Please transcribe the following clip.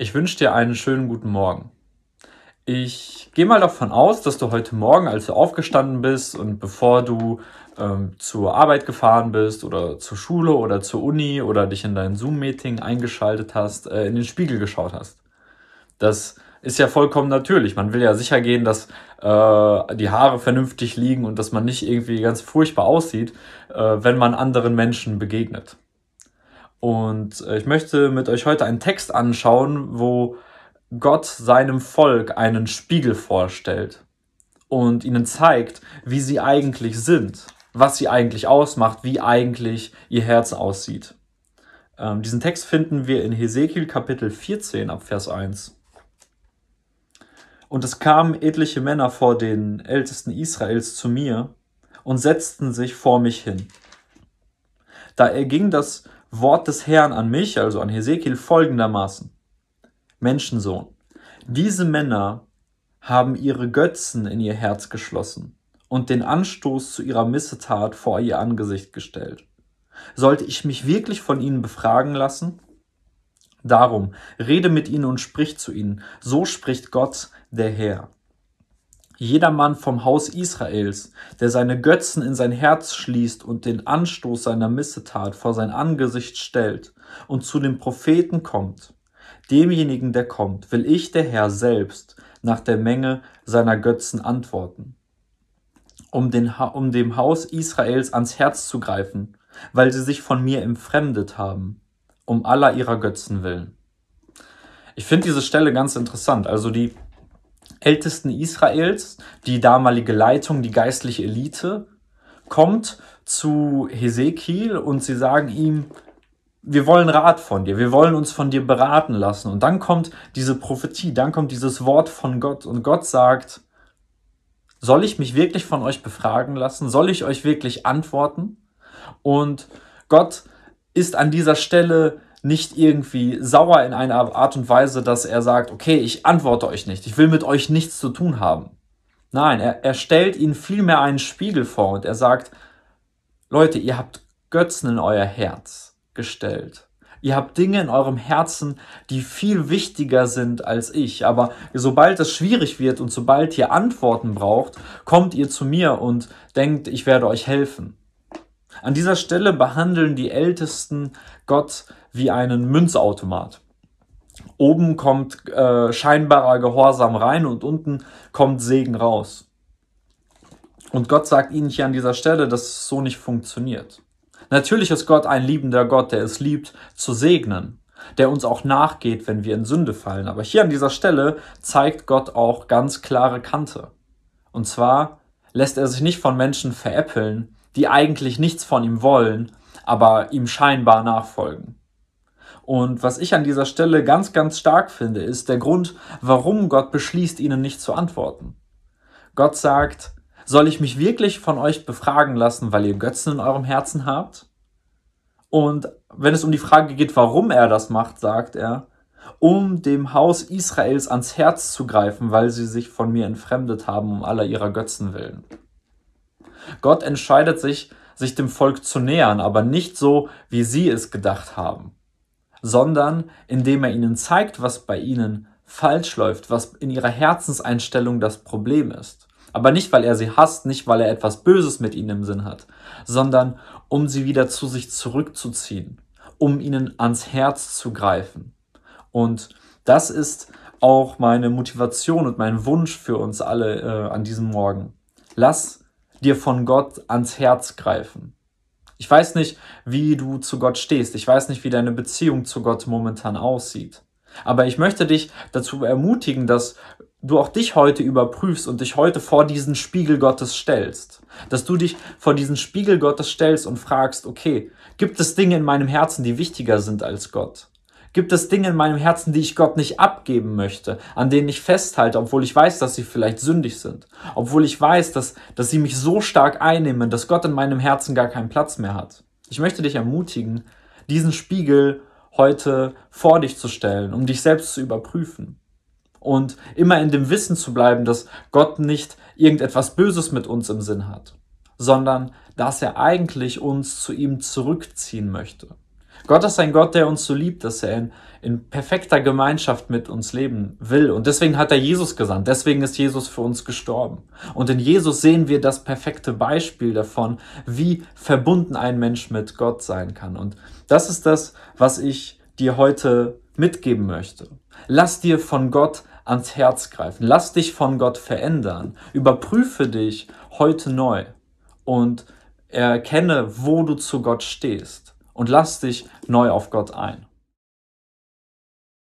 Ich wünsche dir einen schönen guten Morgen. Ich gehe mal davon aus, dass du heute Morgen, als du aufgestanden bist und bevor du ähm, zur Arbeit gefahren bist oder zur Schule oder zur Uni oder dich in dein Zoom-Meeting eingeschaltet hast, äh, in den Spiegel geschaut hast. Das ist ja vollkommen natürlich. Man will ja sicher gehen, dass äh, die Haare vernünftig liegen und dass man nicht irgendwie ganz furchtbar aussieht, äh, wenn man anderen Menschen begegnet. Und äh, ich möchte mit euch heute einen Text anschauen, wo Gott seinem Volk einen Spiegel vorstellt und ihnen zeigt, wie sie eigentlich sind, was sie eigentlich ausmacht, wie eigentlich ihr Herz aussieht. Ähm, diesen Text finden wir in Hesekiel Kapitel 14 ab Vers 1. Und es kamen etliche Männer vor den Ältesten Israels zu mir und setzten sich vor mich hin. Da erging das Wort des Herrn an mich, also an Hesekiel, folgendermaßen. Menschensohn, diese Männer haben ihre Götzen in ihr Herz geschlossen und den Anstoß zu ihrer Missetat vor ihr Angesicht gestellt. Sollte ich mich wirklich von ihnen befragen lassen? Darum, rede mit ihnen und sprich zu ihnen. So spricht Gott, der Herr. Jedermann vom Haus Israels, der seine Götzen in sein Herz schließt und den Anstoß seiner Missetat vor sein Angesicht stellt und zu den Propheten kommt, demjenigen, der kommt, will ich, der Herr selbst, nach der Menge seiner Götzen antworten, um, den, um dem Haus Israels ans Herz zu greifen, weil sie sich von mir entfremdet haben, um aller ihrer Götzen willen. Ich finde diese Stelle ganz interessant. Also die Ältesten Israels, die damalige Leitung, die geistliche Elite, kommt zu Hesekiel und sie sagen ihm, wir wollen Rat von dir, wir wollen uns von dir beraten lassen. Und dann kommt diese Prophetie, dann kommt dieses Wort von Gott und Gott sagt, soll ich mich wirklich von euch befragen lassen? Soll ich euch wirklich antworten? Und Gott ist an dieser Stelle nicht irgendwie sauer in einer Art und Weise, dass er sagt, okay, ich antworte euch nicht, ich will mit euch nichts zu tun haben. Nein, er, er stellt ihnen vielmehr einen Spiegel vor und er sagt, Leute, ihr habt Götzen in euer Herz gestellt. Ihr habt Dinge in eurem Herzen, die viel wichtiger sind als ich. Aber sobald es schwierig wird und sobald ihr Antworten braucht, kommt ihr zu mir und denkt, ich werde euch helfen. An dieser Stelle behandeln die Ältesten Gott wie einen Münzautomat. Oben kommt äh, scheinbarer Gehorsam rein und unten kommt Segen raus. Und Gott sagt ihnen hier an dieser Stelle, dass es so nicht funktioniert. Natürlich ist Gott ein liebender Gott, der es liebt zu segnen, der uns auch nachgeht, wenn wir in Sünde fallen. Aber hier an dieser Stelle zeigt Gott auch ganz klare Kante. Und zwar lässt er sich nicht von Menschen veräppeln, die eigentlich nichts von ihm wollen, aber ihm scheinbar nachfolgen. Und was ich an dieser Stelle ganz, ganz stark finde, ist der Grund, warum Gott beschließt, ihnen nicht zu antworten. Gott sagt, soll ich mich wirklich von euch befragen lassen, weil ihr Götzen in eurem Herzen habt? Und wenn es um die Frage geht, warum er das macht, sagt er, um dem Haus Israels ans Herz zu greifen, weil sie sich von mir entfremdet haben, um aller ihrer Götzen willen. Gott entscheidet sich, sich dem Volk zu nähern, aber nicht so, wie sie es gedacht haben sondern indem er ihnen zeigt, was bei ihnen falsch läuft, was in ihrer Herzenseinstellung das Problem ist. Aber nicht, weil er sie hasst, nicht, weil er etwas Böses mit ihnen im Sinn hat, sondern um sie wieder zu sich zurückzuziehen, um ihnen ans Herz zu greifen. Und das ist auch meine Motivation und mein Wunsch für uns alle äh, an diesem Morgen. Lass dir von Gott ans Herz greifen. Ich weiß nicht, wie du zu Gott stehst. Ich weiß nicht, wie deine Beziehung zu Gott momentan aussieht. Aber ich möchte dich dazu ermutigen, dass du auch dich heute überprüfst und dich heute vor diesen Spiegel Gottes stellst. Dass du dich vor diesen Spiegel Gottes stellst und fragst, okay, gibt es Dinge in meinem Herzen, die wichtiger sind als Gott? Gibt es Dinge in meinem Herzen, die ich Gott nicht abgeben möchte, an denen ich festhalte, obwohl ich weiß, dass sie vielleicht sündig sind? Obwohl ich weiß, dass, dass sie mich so stark einnehmen, dass Gott in meinem Herzen gar keinen Platz mehr hat? Ich möchte dich ermutigen, diesen Spiegel heute vor dich zu stellen, um dich selbst zu überprüfen. Und immer in dem Wissen zu bleiben, dass Gott nicht irgendetwas Böses mit uns im Sinn hat, sondern dass er eigentlich uns zu ihm zurückziehen möchte. Gott ist ein Gott, der uns so liebt, dass er in, in perfekter Gemeinschaft mit uns leben will. Und deswegen hat er Jesus gesandt. Deswegen ist Jesus für uns gestorben. Und in Jesus sehen wir das perfekte Beispiel davon, wie verbunden ein Mensch mit Gott sein kann. Und das ist das, was ich dir heute mitgeben möchte. Lass dir von Gott ans Herz greifen. Lass dich von Gott verändern. Überprüfe dich heute neu und erkenne, wo du zu Gott stehst und lass dich neu auf Gott ein.